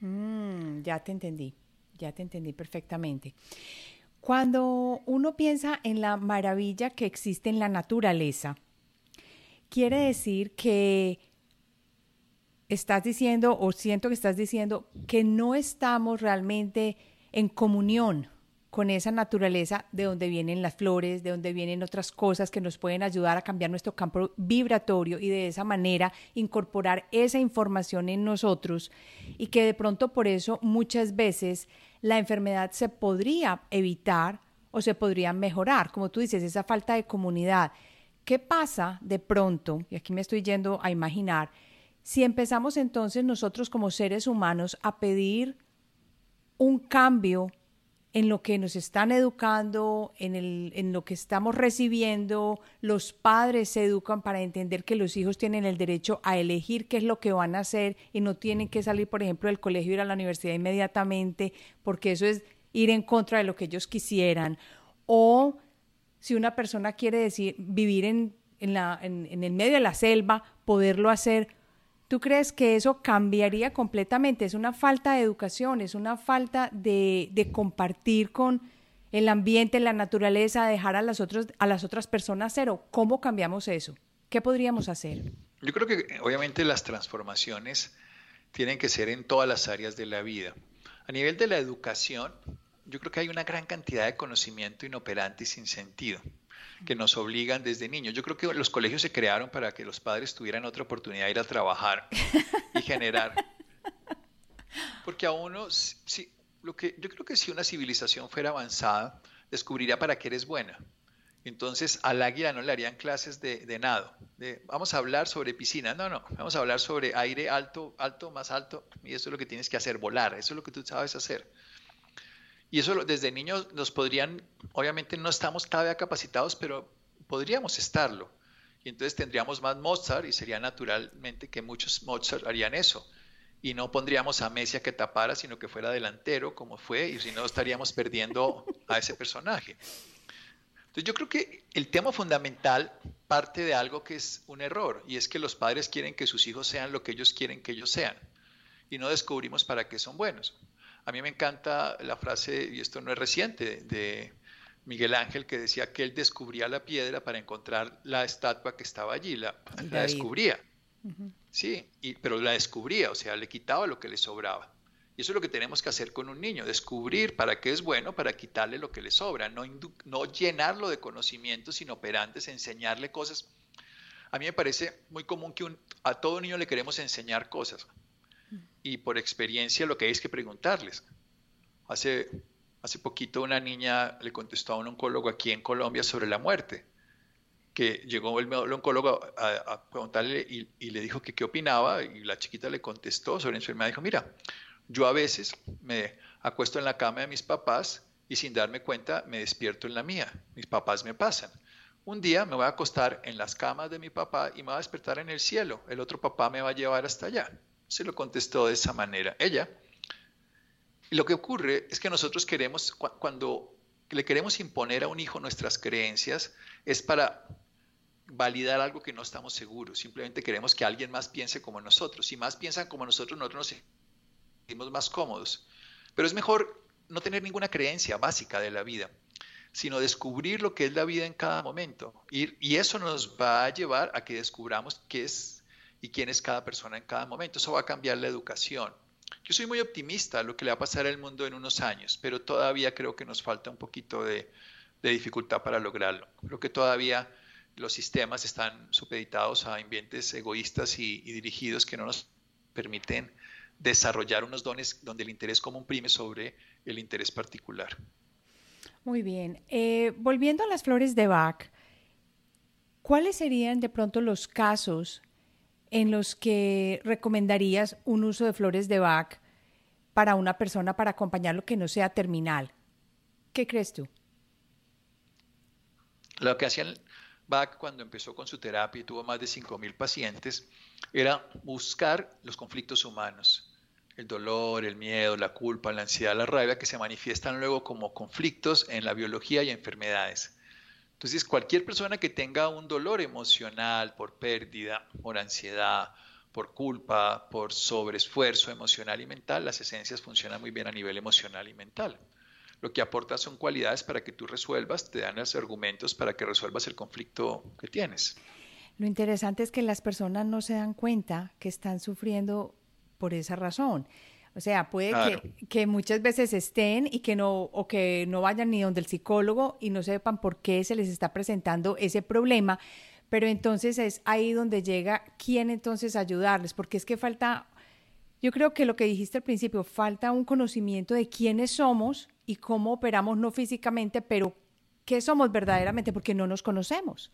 Mm, ya te entendí, ya te entendí perfectamente. Cuando uno piensa en la maravilla que existe en la naturaleza, quiere decir que estás diciendo, o siento que estás diciendo, que no estamos realmente en comunión con esa naturaleza de donde vienen las flores, de donde vienen otras cosas que nos pueden ayudar a cambiar nuestro campo vibratorio y de esa manera incorporar esa información en nosotros y que de pronto por eso muchas veces la enfermedad se podría evitar o se podría mejorar, como tú dices, esa falta de comunidad. ¿Qué pasa de pronto? Y aquí me estoy yendo a imaginar si empezamos entonces nosotros como seres humanos a pedir un cambio en lo que nos están educando, en, el, en lo que estamos recibiendo, los padres se educan para entender que los hijos tienen el derecho a elegir qué es lo que van a hacer y no tienen que salir, por ejemplo, del colegio y ir a la universidad inmediatamente, porque eso es ir en contra de lo que ellos quisieran. O si una persona quiere decir vivir en, en, la, en el medio de la selva, poderlo hacer ¿Tú crees que eso cambiaría completamente? Es una falta de educación, es una falta de, compartir con el ambiente, la naturaleza, dejar a las, otras, a las otras personas cero. ¿Cómo cambiamos eso? ¿Qué podríamos hacer? Yo creo que obviamente las transformaciones tienen que ser en todas las áreas de la vida. A nivel de la educación, yo creo que hay una gran cantidad de conocimiento inoperante y sin sentido que nos obligan desde niños. Yo creo que los colegios se crearon para que los padres tuvieran otra oportunidad de ir a trabajar y generar. Porque a uno, si, lo que, yo creo que si una civilización fuera avanzada, descubriría para qué eres buena. Entonces al águila no le harían clases de, nado. vamos a hablar sobre piscina. No, no, vamos a hablar sobre aire alto, alto, más alto. Y eso es lo que tienes que hacer, volar. Eso es lo que tú sabes hacer. Y eso desde niños nos podrían, obviamente no estamos todavía capacitados, pero podríamos estarlo. Y entonces tendríamos más Mozart y sería naturalmente que muchos Mozart harían eso. Y no pondríamos a Messi a que tapara, sino que fuera delantero, como fue, y si no estaríamos perdiendo a ese personaje. Entonces yo creo que el tema fundamental parte de algo que es un error, y es que los padres quieren que sus hijos sean lo que ellos quieren que ellos sean, y no descubrimos para qué son buenos. A mí me encanta la frase, y esto no es reciente, de Miguel Ángel que decía que él descubría la piedra para encontrar la estatua que estaba allí, la, descubría. Sí, pero la descubría, o sea, le quitaba lo que le sobraba. Y eso es lo que tenemos que hacer con un niño, descubrir para qué es bueno, para quitarle lo que le sobra, no, no llenarlo de conocimientos inoperantes, enseñarle cosas. A mí me parece muy común que a todo niño le queremos enseñar cosas y por experiencia lo que hay es que preguntarles. Hace, hace poquito una niña le contestó a un oncólogo aquí en Colombia sobre la muerte, que llegó el, oncólogo a, preguntarle y, le dijo que qué opinaba y la chiquita le contestó sobre la enfermedad. Dijo, mira, yo a veces me acuesto en la cama de mis papás y sin darme cuenta me despierto en la mía. Mis papás me pasan. Un día me voy a acostar en las camas de mi papá y me voy a despertar en el cielo. El otro papá me va a llevar hasta allá. Se lo contestó de esa manera ella. Lo que ocurre es que nosotros queremos, cuando le queremos imponer a un hijo nuestras creencias, es para validar algo que no estamos seguros. Simplemente queremos que alguien más piense como nosotros. Si más piensan como nosotros, nosotros nos sentimos más cómodos. Pero es mejor no tener ninguna creencia básica de la vida, sino descubrir lo que es la vida en cada momento. Y, y eso nos va a llevar a que descubramos qué es y quién es cada persona en cada momento. Eso va a cambiar la educación. Yo soy muy optimista lo que le va a pasar al mundo en unos años, pero todavía creo que nos falta un poquito de, dificultad para lograrlo. Creo que todavía los sistemas están supeditados a ambientes egoístas y, dirigidos que no nos permiten desarrollar unos dones donde el interés común prime sobre el interés particular. Muy bien. Eh, volviendo a las flores de Bach, ¿cuáles serían de pronto los casos en los que recomendarías un uso de flores de Bach para una persona para acompañarlo que no sea terminal? ¿Qué crees tú? Lo que hacía Bach cuando empezó con su terapia y tuvo más de 5.000 pacientes era buscar los conflictos humanos, el dolor, el miedo, la culpa, la ansiedad, la rabia, que se manifiestan luego como conflictos en la biología y enfermedades. Entonces, cualquier persona que tenga un dolor emocional por pérdida, por ansiedad, por culpa, por sobreesfuerzo emocional y mental, las esencias funcionan muy bien a nivel emocional y mental. Lo que aporta son cualidades para que tú resuelvas, te dan los argumentos para que resuelvas el conflicto que tienes. Lo interesante es que las personas no se dan cuenta que están sufriendo por esa razón. O sea, puede que, muchas veces estén y que no, o que no vayan ni donde el psicólogo y no sepan por qué se les está presentando ese problema, pero entonces es ahí donde llega quién entonces ayudarles, porque es que falta, yo creo que lo que dijiste al principio, falta un conocimiento de quiénes somos y cómo operamos no físicamente, pero qué somos verdaderamente, porque no nos conocemos.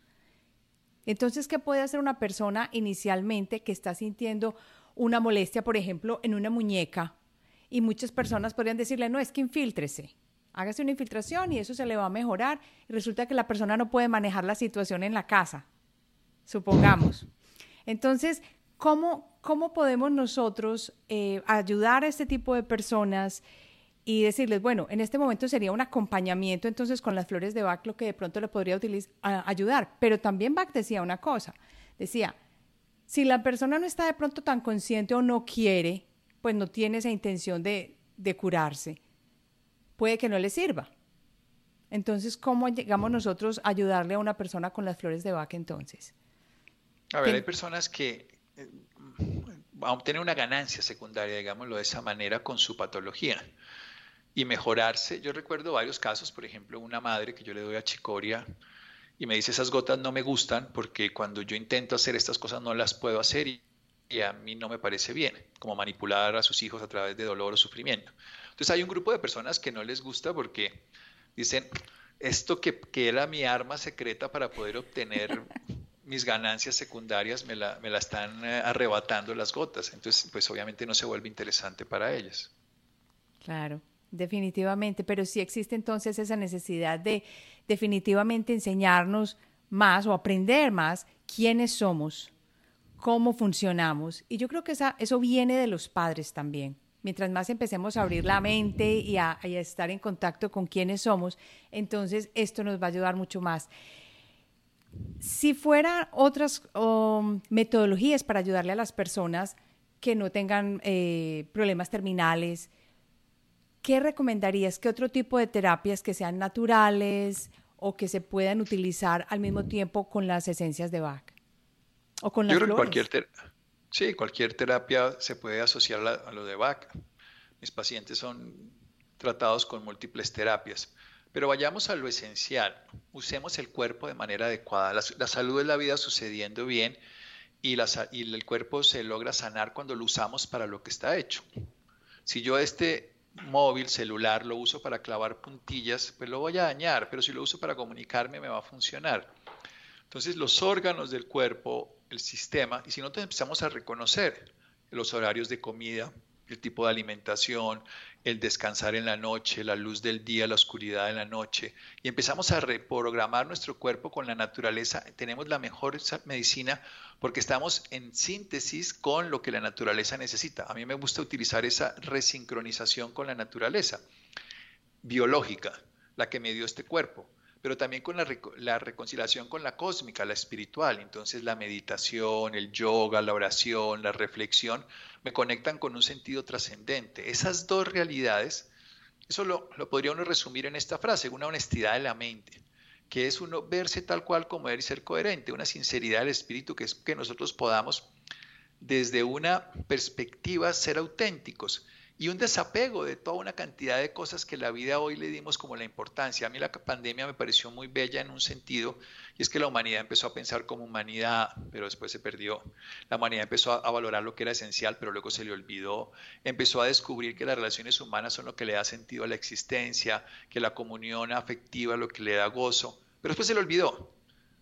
Entonces, ¿qué puede hacer una persona inicialmente que está sintiendo una molestia, por ejemplo, en una muñeca, y muchas personas podrían decirle, no, es que infíltrese, hágase una infiltración y eso se le va a mejorar, y resulta que la persona no puede manejar la situación en la casa, supongamos. Entonces, ¿cómo, cómo podemos nosotros eh, ayudar a este tipo de personas? y decirles, bueno, en este momento sería un acompañamiento entonces con las flores de Bach lo que de pronto le podría utilizar, ayudar. Pero también Bach decía una cosa, decía, si la persona no está de pronto tan consciente o no quiere, pues no tiene esa intención de, curarse, puede que no le sirva. Entonces, ¿cómo llegamos nosotros a ayudarle a una persona con las flores de vaca entonces? A ver, hay personas que, eh, a obtener una ganancia secundaria, digámoslo de esa manera, con su patología y mejorarse. Yo recuerdo varios casos, por ejemplo, una madre que yo le doy a chicoria y me dice esas gotas no me gustan porque cuando yo intento hacer estas cosas no las puedo hacer y, a mí no me parece bien, como manipular a sus hijos a través de dolor o sufrimiento. Entonces hay un grupo de personas que no les gusta porque dicen, esto que, que era mi arma secreta para poder obtener mis ganancias secundarias me la, me la están eh, arrebatando las gotas. Entonces, pues obviamente no se vuelve interesante para ellas. Claro. Definitivamente, pero sí existe entonces esa necesidad de definitivamente enseñarnos más o aprender más quiénes somos, cómo funcionamos. Y yo creo que eso viene de los padres también. Mientras más empecemos a abrir la mente y a, estar en contacto con quiénes somos, entonces esto nos va a ayudar mucho más. Si fueran otras metodologías para ayudarle a las personas que no tengan eh, problemas terminales, ¿qué recomendarías? ¿Qué otro tipo de terapias que sean naturales o que se puedan utilizar al mismo tiempo con las esencias de Bach? ¿O con las Yo creo que cualquier, sí, cualquier terapia se puede asociar a lo de Bach. Mis pacientes son tratados con múltiples terapias. Pero vayamos a lo esencial. Usemos el cuerpo de manera adecuada. La, salud es la vida sucediendo bien y, y el cuerpo se logra sanar cuando lo usamos para lo que está hecho. Si yo este móvil, celular, lo uso para clavar puntillas, pues lo voy a dañar, pero si lo uso para comunicarme me va a funcionar. Entonces los órganos del cuerpo, el sistema, y si no, empezamos a reconocer los horarios de comida, el tipo de alimentación, el descansar en la noche, la luz del día, la oscuridad en la noche, y empezamos a reprogramar nuestro cuerpo con la naturaleza, tenemos la mejor medicina porque estamos en síntesis con lo que la naturaleza necesita. A mí me gusta utilizar esa resincronización con la naturaleza biológica, la que me dio este cuerpo pero también con la, reconciliación con la cósmica, la espiritual. Entonces la meditación, el yoga, la oración, la reflexión, me conectan con un sentido trascendente. Esas dos realidades, eso lo, lo, podría uno resumir en esta frase, una honestidad de la mente, que es uno verse tal cual como él y ser coherente, una sinceridad del espíritu, que es que nosotros podamos desde una perspectiva ser auténticos y un desapego de toda una cantidad de cosas que la vida hoy le dimos como la importancia. A mí la pandemia me pareció muy bella en un sentido, y es que la humanidad empezó a pensar como humanidad, pero después se perdió. La humanidad empezó a, valorar lo que era esencial, pero luego se le olvidó. Empezó a descubrir que las relaciones humanas son lo que le da sentido a la existencia, que la comunión afectiva es lo que le da gozo, pero después se le olvidó.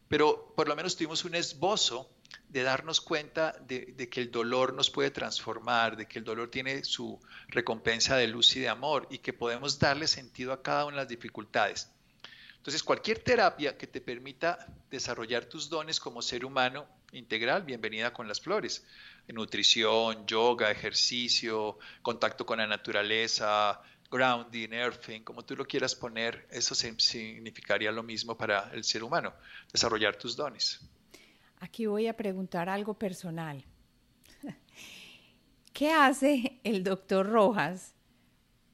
Pero por lo menos tuvimos un esbozo de darnos cuenta de, que el dolor nos puede transformar, de que el dolor tiene su recompensa de luz y de amor y que podemos darle sentido a cada una de las dificultades. Entonces, cualquier terapia que te permita desarrollar tus dones como ser humano integral, bienvenida con las flores. Nutrición, yoga, ejercicio, contacto con la naturaleza, grounding, earthing, como tú lo quieras poner, eso significaría lo mismo para el ser humano, desarrollar tus dones. Aquí voy a preguntar algo personal. ¿Qué hace el doctor Rojas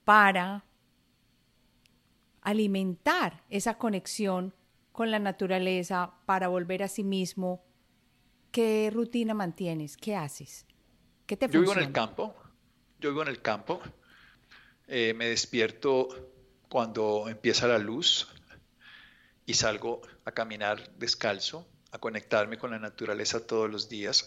para alimentar esa conexión con la naturaleza, para volver a sí mismo? ¿Qué rutina mantienes? ¿Qué haces? ¿Qué te Yo vivo en el campo. Yo vivo en el campo. Eh, me despierto cuando empieza la luz y salgo a caminar descalzo a conectarme con la naturaleza todos los días.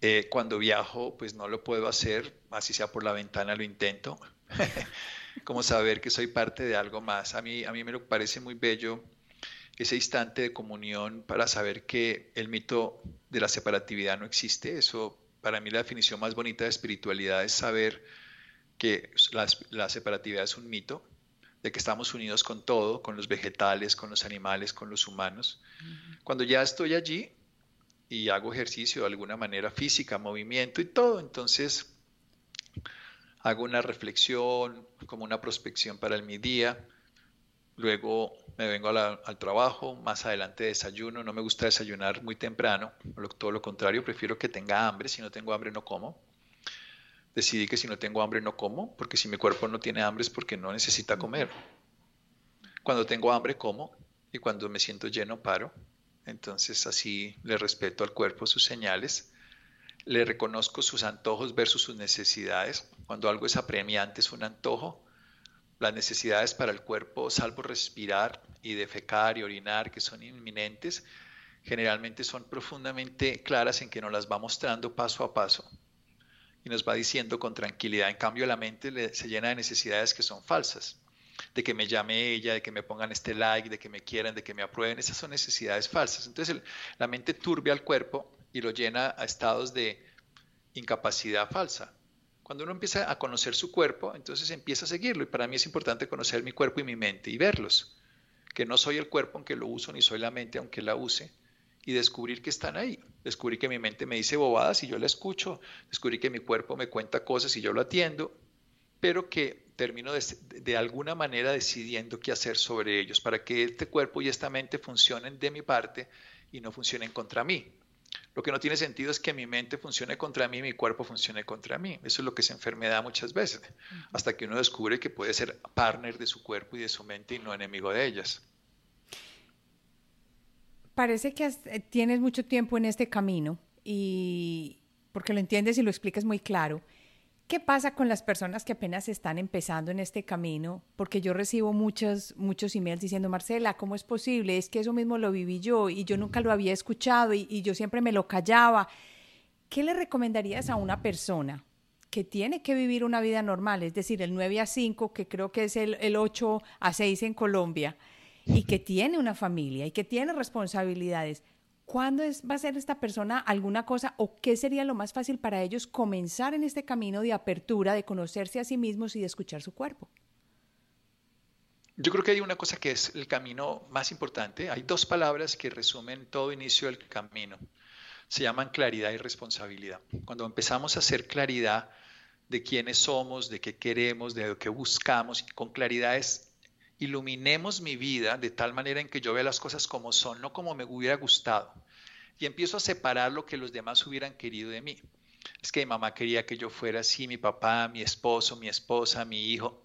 Eh, cuando viajo, pues no lo puedo hacer, así sea por la ventana lo intento, como saber que soy parte de algo más. A mí, a mí me parece muy bello ese instante de comunión para saber que el mito de la separatividad no existe. Eso, para mí, la definición más bonita de espiritualidad es saber que la, la separatividad es un mito, de que estamos unidos con todo, con los vegetales, con los animales, con los humanos. Cuando ya estoy allí y hago ejercicio de alguna manera física, movimiento y todo, entonces hago una reflexión, como una prospección para el mi día, luego me vengo al trabajo, más adelante desayuno, no me gusta desayunar muy temprano, todo lo contrario, prefiero que tenga hambre, si no tengo hambre no como. Decidí que si no tengo hambre no como, porque si mi cuerpo no tiene hambre es porque no necesita comer. Cuando tengo hambre como y cuando me siento lleno paro. Entonces así le respeto al cuerpo sus señales. le reconozco sus antojos versus sus necesidades. Cuando algo es apremiante es un antojo. Las necesidades para el cuerpo, salvo respirar y defecar y orinar, que son inminentes, generalmente son profundamente claras en que nos las va mostrando paso a paso y nos va diciendo con tranquilidad. En cambio, la mente se llena de necesidades que son falsas, de que me llame ella, de que me pongan este like, de que me quieran, de que me aprueben. Esas son necesidades falsas. Entonces, la mente turbia al cuerpo y lo llena a estados de incapacidad falsa. Cuando uno empieza a conocer su cuerpo, entonces empieza a seguirlo. Y para mí es importante conocer mi cuerpo y mi mente y verlos. Que no soy el cuerpo aunque lo uso, ni soy la mente aunque la use. Y descubrir que están ahí. Descubrir que mi mente me dice bobadas y yo la escucho. Descubrir que mi cuerpo me cuenta cosas y yo lo atiendo. Pero que termino de, de alguna manera decidiendo qué hacer sobre ellos para que este cuerpo y esta mente funcionen de mi parte y no funcionen contra mí. Lo que no tiene sentido es que mi mente funcione contra mí y mi cuerpo funcione contra mí. Eso es lo que es enfermedad muchas veces, hasta que uno descubre que puede ser partner de su cuerpo y de su mente y no enemigo de ellas. Parece que eh, tienes mucho tiempo en este camino y porque lo entiendes y lo explicas muy claro. ¿Qué pasa con las personas que apenas están empezando en este camino? Porque yo recibo muchos, muchos emails diciendo, Marcela, ¿cómo es posible? Es que eso mismo lo viví yo y yo nunca lo había escuchado y, yo siempre me lo callaba. ¿Qué le recomendarías a una persona que tiene que vivir una vida normal? Es decir, el 9 a 5, que creo que es el, el 8 a 6 en Colombia, y que tiene una familia y que tiene responsabilidades. ¿Cuándo es, va a ser esta persona alguna cosa o qué sería lo más fácil para ellos comenzar en este camino de apertura, de conocerse a sí mismos y de escuchar su cuerpo? Yo creo que hay una cosa que es el camino más importante. Hay dos palabras que resumen todo inicio del camino. Se llaman claridad y responsabilidad. Cuando empezamos a hacer claridad de quiénes somos, de qué queremos, de lo que buscamos, con claridad es iluminemos mi vida de tal manera en que yo vea las cosas como son, no como me hubiera gustado. Y empiezo a separar lo que los demás hubieran querido de mí. Es que mi mamá quería que yo fuera así, mi papá, mi esposo, mi esposa, mi hijo.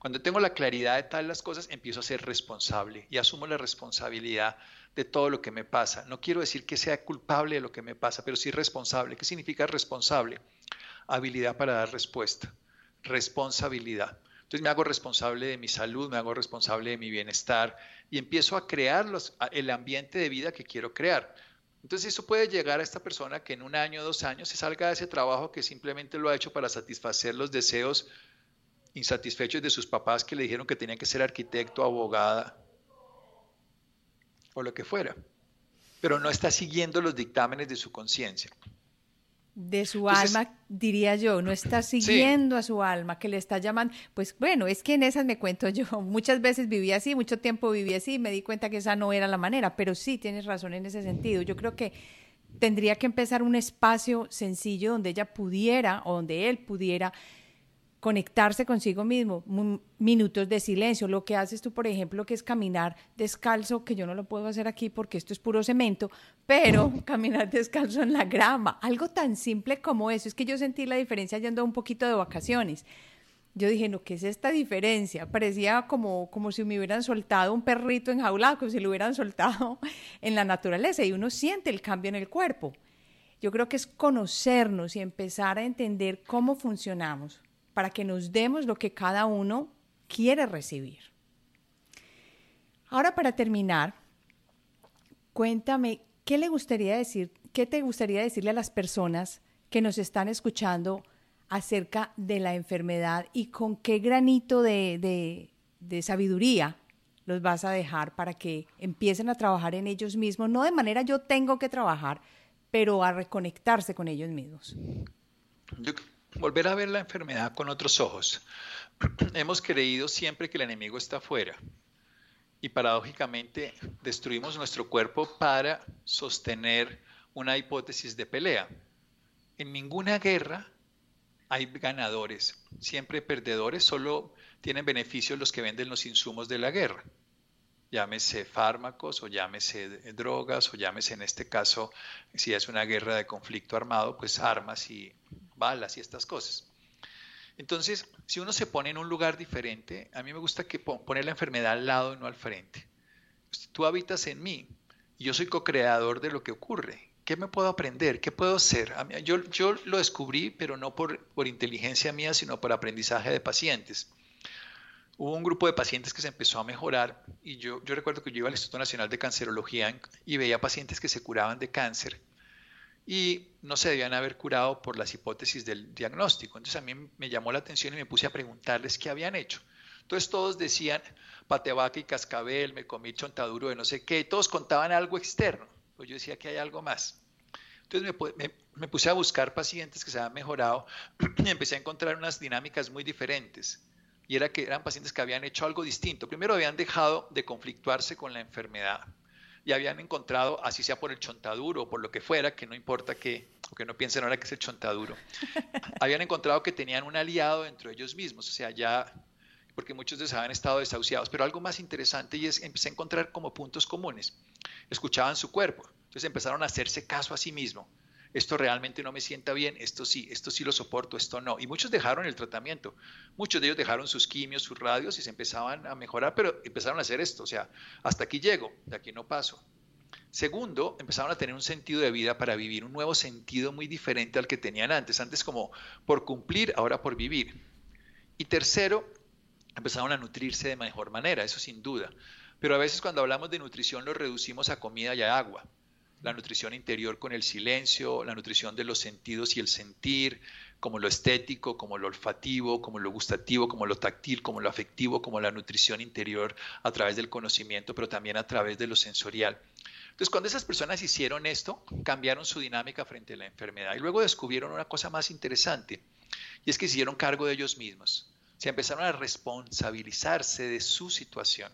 Cuando tengo la claridad de tal las cosas, empiezo a ser responsable y asumo la responsabilidad de todo lo que me pasa. No quiero decir que sea culpable de lo que me pasa, pero sí responsable. ¿Qué significa responsable? Habilidad para dar respuesta. Responsabilidad. Entonces me hago responsable de mi salud, me hago responsable de mi bienestar y empiezo a crear el ambiente de vida que quiero crear. Entonces eso puede llegar a esta persona que en un año, dos años se salga de ese trabajo que simplemente lo ha hecho para satisfacer los deseos insatisfechos de sus papás que le dijeron que tenía que ser arquitecto, abogada o lo que fuera. Pero no está siguiendo los dictámenes de su conciencia de su alma, diría yo, no está siguiendo a su alma, que le está llamando, pues bueno, es que en esas me cuento yo, muchas veces viví así, mucho tiempo viví así, y me di cuenta que esa no era la manera, pero sí tienes razón en ese sentido. Yo creo que tendría que empezar un espacio sencillo donde ella pudiera o donde él pudiera conectarse consigo mismo, minutos de silencio, lo que haces tú, por ejemplo, que es caminar descalzo, que yo no lo puedo hacer aquí porque esto es puro cemento, pero caminar descalzo en la grama, algo tan simple como eso, es que yo sentí la diferencia yendo un poquito de vacaciones. Yo dije, no, ¿qué es esta diferencia? Parecía como, como si me hubieran soltado un perrito enjaulado, como si lo hubieran soltado en la naturaleza y uno siente el cambio en el cuerpo. Yo creo que es conocernos y empezar a entender cómo funcionamos para que nos demos lo que cada uno quiere recibir. Ahora para terminar, cuéntame, ¿qué le gustaría decir, qué te gustaría decirle a las personas que nos están escuchando acerca de la enfermedad y con qué granito de, de sabiduría los vas a dejar para que empiecen a trabajar en ellos mismos, no de manera yo tengo que trabajar, pero a reconectarse con ellos mismos? Volver a ver la enfermedad con otros ojos. Hemos creído siempre que el enemigo está afuera y paradójicamente destruimos nuestro cuerpo para sostener una hipótesis de pelea. En ninguna guerra hay ganadores, siempre perdedores, solo tienen beneficios los que venden los insumos de la guerra. Llámese fármacos o llámese drogas o llámese en este caso, si es una guerra de conflicto armado, pues armas y balas y estas cosas. Entonces, si uno se pone en un lugar diferente, a mí me gusta que poner la enfermedad al lado y no al frente. Tú habitas en mí y yo soy co-creador de lo que ocurre. ¿Qué me puedo aprender? ¿Qué puedo hacer? Yo, yo lo descubrí, pero no por, por inteligencia mía, sino por aprendizaje de pacientes. Hubo un grupo de pacientes que se empezó a mejorar y yo, yo recuerdo que yo iba al Instituto Nacional de Cancerología y veía pacientes que se curaban de cáncer y no se debían haber curado por las hipótesis del diagnóstico. Entonces a mí me llamó la atención y me puse a preguntarles qué habían hecho. Entonces todos decían patevaca y cascabel, me comí chontaduro de no sé qué, todos contaban algo externo. Pues yo decía que hay algo más. Entonces me, me puse a buscar pacientes que se habían mejorado y empecé a encontrar unas dinámicas muy diferentes. Y era que eran pacientes que habían hecho algo distinto. Primero habían dejado de conflictuarse con la enfermedad y habían encontrado, así sea por el chontaduro o por lo que fuera, que no importa que, o que no piensen ahora que es el chontaduro, habían encontrado que tenían un aliado dentro de ellos mismos, o sea, ya, porque muchos de ellos habían estado desahuciados, pero algo más interesante y es empecé a encontrar como puntos comunes. Escuchaban su cuerpo, entonces empezaron a hacerse caso a sí mismo esto realmente no me sienta bien, esto sí, esto sí lo soporto, esto no. Y muchos dejaron el tratamiento, muchos de ellos dejaron sus quimios, sus radios y se empezaban a mejorar, pero empezaron a hacer esto, o sea, hasta aquí llego, de aquí no paso. Segundo, empezaron a tener un sentido de vida para vivir, un nuevo sentido muy diferente al que tenían antes, antes como por cumplir, ahora por vivir. Y tercero, empezaron a nutrirse de mejor manera, eso sin duda. Pero a veces cuando hablamos de nutrición lo reducimos a comida y a agua la nutrición interior con el silencio, la nutrición de los sentidos y el sentir, como lo estético, como lo olfativo, como lo gustativo, como lo táctil, como lo afectivo, como la nutrición interior a través del conocimiento, pero también a través de lo sensorial. Entonces, cuando esas personas hicieron esto, cambiaron su dinámica frente a la enfermedad y luego descubrieron una cosa más interesante, y es que hicieron cargo de ellos mismos. Se empezaron a responsabilizarse de su situación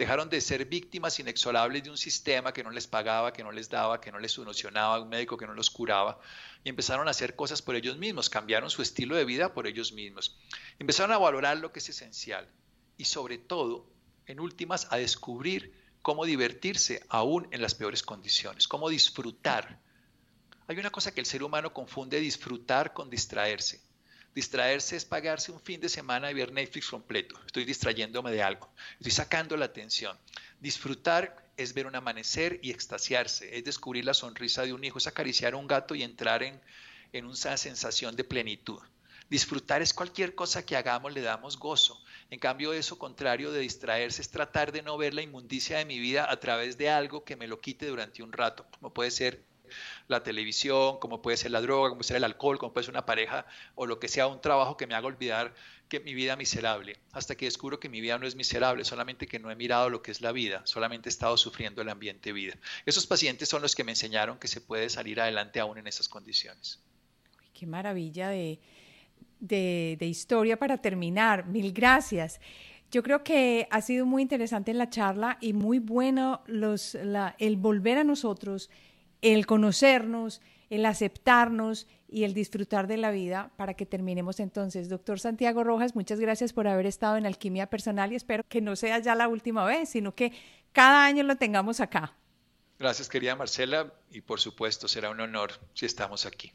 dejaron de ser víctimas inexorables de un sistema que no les pagaba, que no les daba, que no les solucionaba, un médico que no los curaba, y empezaron a hacer cosas por ellos mismos, cambiaron su estilo de vida por ellos mismos. Empezaron a valorar lo que es esencial y sobre todo, en últimas, a descubrir cómo divertirse aún en las peores condiciones, cómo disfrutar. Hay una cosa que el ser humano confunde disfrutar con distraerse. Distraerse es pagarse un fin de semana y ver Netflix completo. Estoy distrayéndome de algo. Estoy sacando la atención. Disfrutar es ver un amanecer y extasiarse. Es descubrir la sonrisa de un hijo. Es acariciar a un gato y entrar en, en una sensación de plenitud. Disfrutar es cualquier cosa que hagamos, le damos gozo. En cambio, eso contrario de distraerse es tratar de no ver la inmundicia de mi vida a través de algo que me lo quite durante un rato, como puede ser la televisión, como puede ser la droga, como puede ser el alcohol, como puede ser una pareja o lo que sea, un trabajo que me haga olvidar que mi vida miserable, hasta que descubro que mi vida no es miserable, solamente que no he mirado lo que es la vida, solamente he estado sufriendo el ambiente vida. Esos pacientes son los que me enseñaron que se puede salir adelante aún en esas condiciones. Qué maravilla de, de, historia para terminar. Mil gracias. Yo creo que ha sido muy interesante la charla y muy bueno el volver a nosotros el conocernos, el aceptarnos y el disfrutar de la vida para que terminemos entonces. Doctor Santiago Rojas, muchas gracias por haber estado en Alquimia Personal y espero que no sea ya la última vez, sino que cada año lo tengamos acá. Gracias, querida Marcela, y por supuesto será un honor si estamos aquí.